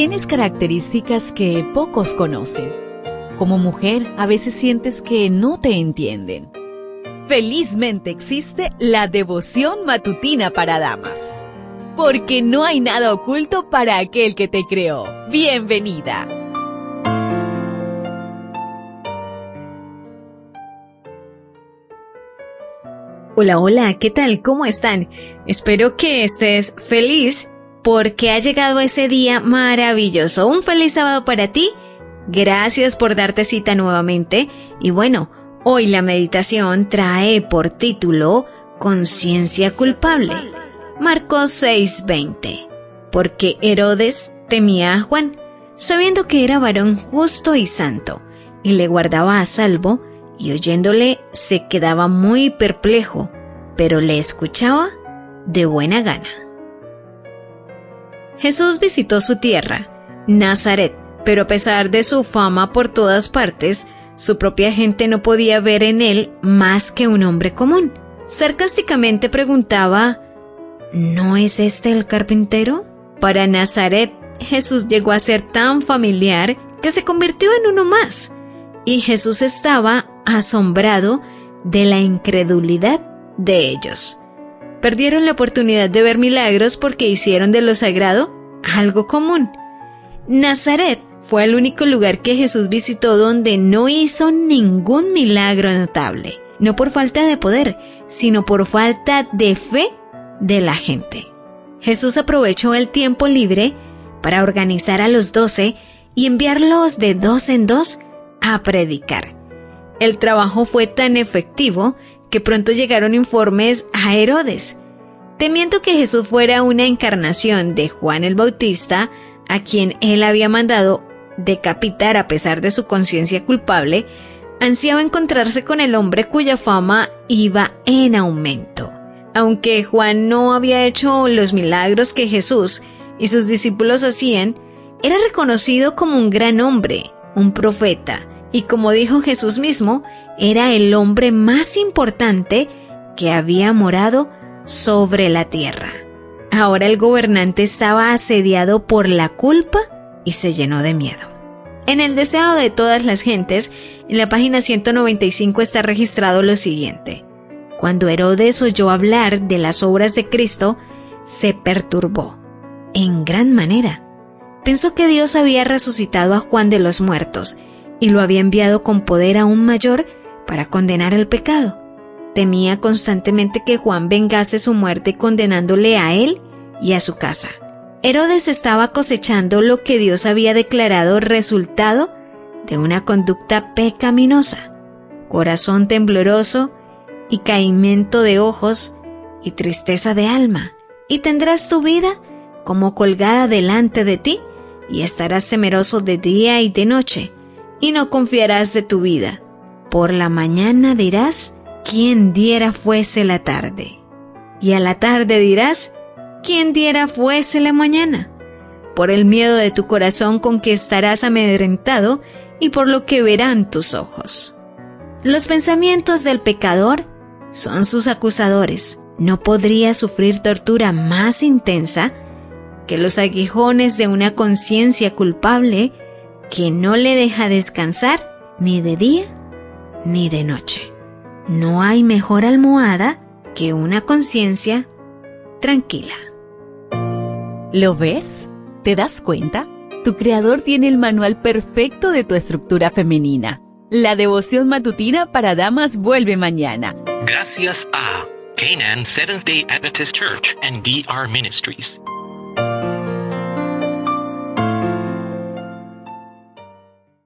Tienes características que pocos conocen. Como mujer, a veces sientes que no te entienden. Felizmente existe la devoción matutina para damas. Porque no hay nada oculto para aquel que te creó. Bienvenida. Hola, hola, ¿qué tal? ¿Cómo están? Espero que estés feliz porque ha llegado ese día maravilloso. Un feliz sábado para ti. Gracias por darte cita nuevamente. Y bueno, hoy la meditación trae por título Conciencia culpable. Marcos 6:20. Porque Herodes temía a Juan, sabiendo que era varón justo y santo, y le guardaba a salvo, y oyéndole se quedaba muy perplejo, pero le escuchaba de buena gana. Jesús visitó su tierra, Nazaret, pero a pesar de su fama por todas partes, su propia gente no podía ver en él más que un hombre común. Sarcásticamente preguntaba, ¿No es este el carpintero? Para Nazaret, Jesús llegó a ser tan familiar que se convirtió en uno más, y Jesús estaba asombrado de la incredulidad de ellos perdieron la oportunidad de ver milagros porque hicieron de lo sagrado algo común. Nazaret fue el único lugar que Jesús visitó donde no hizo ningún milagro notable, no por falta de poder, sino por falta de fe de la gente. Jesús aprovechó el tiempo libre para organizar a los doce y enviarlos de dos en dos a predicar. El trabajo fue tan efectivo que pronto llegaron informes a Herodes, temiendo que Jesús fuera una encarnación de Juan el Bautista, a quien él había mandado decapitar a pesar de su conciencia culpable, ansiaba encontrarse con el hombre cuya fama iba en aumento. Aunque Juan no había hecho los milagros que Jesús y sus discípulos hacían, era reconocido como un gran hombre, un profeta, y como dijo Jesús mismo, era el hombre más importante que había morado sobre la tierra. Ahora el gobernante estaba asediado por la culpa y se llenó de miedo. En el deseo de todas las gentes, en la página 195 está registrado lo siguiente. Cuando Herodes oyó hablar de las obras de Cristo, se perturbó, en gran manera. Pensó que Dios había resucitado a Juan de los muertos y lo había enviado con poder aún mayor para condenar el pecado. Temía constantemente que Juan vengase su muerte condenándole a él y a su casa. Herodes estaba cosechando lo que Dios había declarado resultado de una conducta pecaminosa, corazón tembloroso y caimiento de ojos y tristeza de alma, y tendrás tu vida como colgada delante de ti, y estarás temeroso de día y de noche, y no confiarás de tu vida. Por la mañana dirás, ¿quién diera fuese la tarde? Y a la tarde dirás, ¿quién diera fuese la mañana? Por el miedo de tu corazón con que estarás amedrentado y por lo que verán tus ojos. Los pensamientos del pecador son sus acusadores. No podría sufrir tortura más intensa que los aguijones de una conciencia culpable que no le deja descansar ni de día ni de noche. No hay mejor almohada que una conciencia tranquila. ¿Lo ves? ¿Te das cuenta? Tu creador tiene el manual perfecto de tu estructura femenina. La devoción matutina para damas vuelve mañana. Gracias a Canaan Seventh Day Adventist Church and DR Ministries.